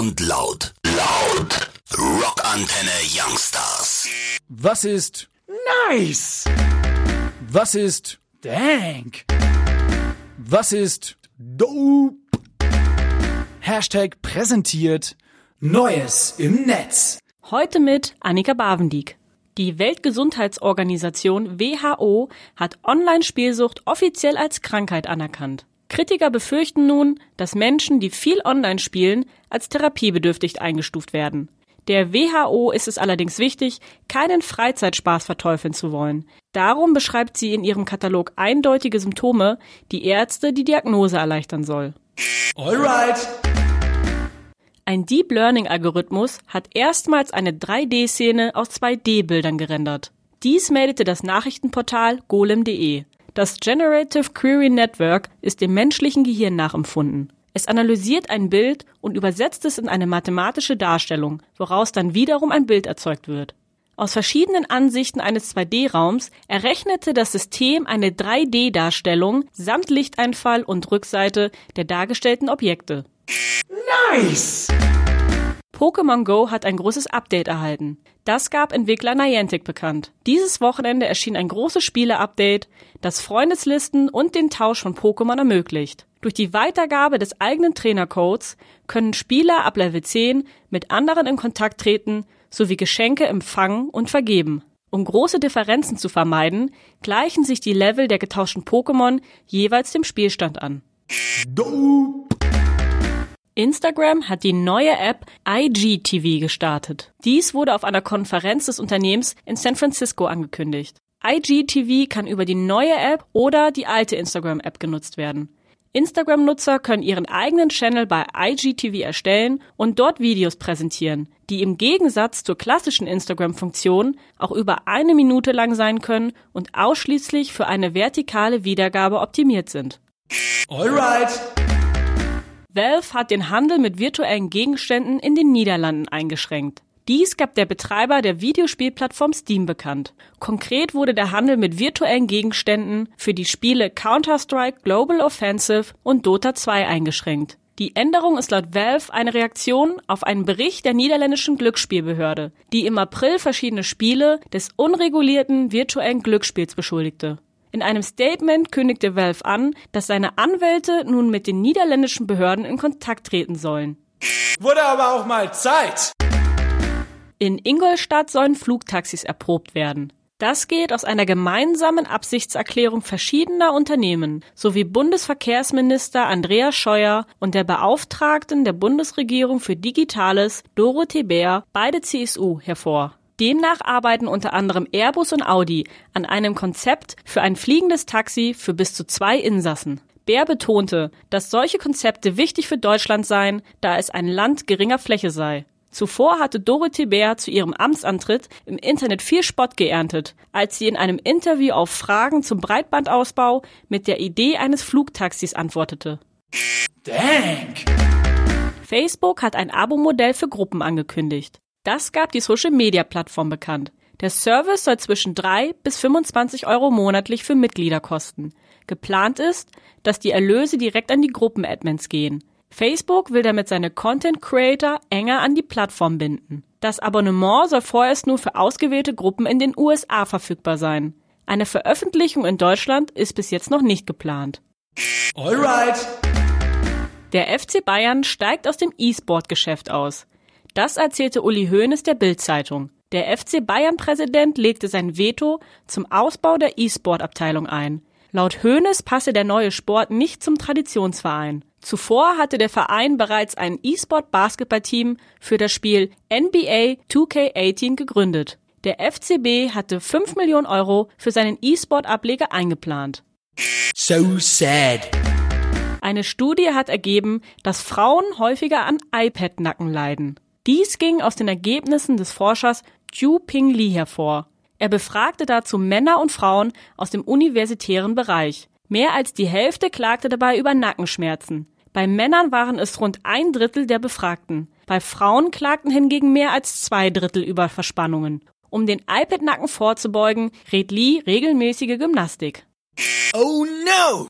und laut. Laut. Rockantenne Youngstars. Was ist Nice! Was ist Dank! Was ist dope? Hashtag präsentiert Neues im Netz. Heute mit Annika Bavendieck. Die Weltgesundheitsorganisation WHO hat Online-Spielsucht offiziell als Krankheit anerkannt. Kritiker befürchten nun, dass Menschen, die viel online spielen, als therapiebedürftig eingestuft werden. Der WHO ist es allerdings wichtig, keinen Freizeitspaß verteufeln zu wollen. Darum beschreibt sie in ihrem Katalog eindeutige Symptome, die Ärzte die Diagnose erleichtern soll. Alright! Ein Deep Learning Algorithmus hat erstmals eine 3D-Szene aus 2D-Bildern gerendert. Dies meldete das Nachrichtenportal golem.de. Das Generative Query Network ist dem menschlichen Gehirn nachempfunden. Es analysiert ein Bild und übersetzt es in eine mathematische Darstellung, woraus dann wiederum ein Bild erzeugt wird. Aus verschiedenen Ansichten eines 2D-Raums errechnete das System eine 3D-Darstellung samt Lichteinfall und Rückseite der dargestellten Objekte. Nice! Pokémon Go hat ein großes Update erhalten. Das gab Entwickler Niantic bekannt. Dieses Wochenende erschien ein großes Spiele-Update, das Freundeslisten und den Tausch von Pokémon ermöglicht. Durch die Weitergabe des eigenen Trainercodes können Spieler ab Level 10 mit anderen in Kontakt treten sowie Geschenke empfangen und vergeben. Um große Differenzen zu vermeiden, gleichen sich die Level der getauschten Pokémon jeweils dem Spielstand an. Dope! Instagram hat die neue App IGTV gestartet. Dies wurde auf einer Konferenz des Unternehmens in San Francisco angekündigt. IGTV kann über die neue App oder die alte Instagram-App genutzt werden. Instagram-Nutzer können ihren eigenen Channel bei IGTV erstellen und dort Videos präsentieren, die im Gegensatz zur klassischen Instagram-Funktion auch über eine Minute lang sein können und ausschließlich für eine vertikale Wiedergabe optimiert sind. Alright! Valve hat den Handel mit virtuellen Gegenständen in den Niederlanden eingeschränkt. Dies gab der Betreiber der Videospielplattform Steam bekannt. Konkret wurde der Handel mit virtuellen Gegenständen für die Spiele Counter-Strike Global Offensive und Dota 2 eingeschränkt. Die Änderung ist laut Valve eine Reaktion auf einen Bericht der niederländischen Glücksspielbehörde, die im April verschiedene Spiele des unregulierten virtuellen Glücksspiels beschuldigte. In einem Statement kündigte Valve an, dass seine Anwälte nun mit den niederländischen Behörden in Kontakt treten sollen. Wurde aber auch mal Zeit! In Ingolstadt sollen Flugtaxis erprobt werden. Das geht aus einer gemeinsamen Absichtserklärung verschiedener Unternehmen sowie Bundesverkehrsminister Andreas Scheuer und der Beauftragten der Bundesregierung für Digitales Dorothee Bär, beide CSU, hervor. Demnach arbeiten unter anderem Airbus und Audi an einem Konzept für ein fliegendes Taxi für bis zu zwei Insassen. Bär betonte, dass solche Konzepte wichtig für Deutschland seien, da es ein Land geringer Fläche sei. Zuvor hatte Dorothee Bär zu ihrem Amtsantritt im Internet viel Spott geerntet, als sie in einem Interview auf Fragen zum Breitbandausbau mit der Idee eines Flugtaxis antwortete. Dank! Facebook hat ein Abo-Modell für Gruppen angekündigt. Das gab die Social-Media-Plattform bekannt. Der Service soll zwischen 3 bis 25 Euro monatlich für Mitglieder kosten. Geplant ist, dass die Erlöse direkt an die Gruppen-Admins gehen. Facebook will damit seine Content Creator enger an die Plattform binden. Das Abonnement soll vorerst nur für ausgewählte Gruppen in den USA verfügbar sein. Eine Veröffentlichung in Deutschland ist bis jetzt noch nicht geplant. Alright! Der FC Bayern steigt aus dem E-Sport-Geschäft aus. Das erzählte Uli Hoeneß der Bild-Zeitung. Der FC Bayern-Präsident legte sein Veto zum Ausbau der E-Sport-Abteilung ein. Laut Hoeneß passe der neue Sport nicht zum Traditionsverein. Zuvor hatte der Verein bereits ein E-Sport-Basketball-Team für das Spiel NBA 2K18 gegründet. Der FCB hatte 5 Millionen Euro für seinen E-Sport-Ableger eingeplant. So sad. Eine Studie hat ergeben, dass Frauen häufiger an iPad-Nacken leiden. Dies ging aus den Ergebnissen des Forschers Ju Ping Li hervor. Er befragte dazu Männer und Frauen aus dem universitären Bereich. Mehr als die Hälfte klagte dabei über Nackenschmerzen. Bei Männern waren es rund ein Drittel der Befragten. Bei Frauen klagten hingegen mehr als zwei Drittel über Verspannungen. Um den iPad-Nacken vorzubeugen, rät Lee regelmäßige Gymnastik. Oh no!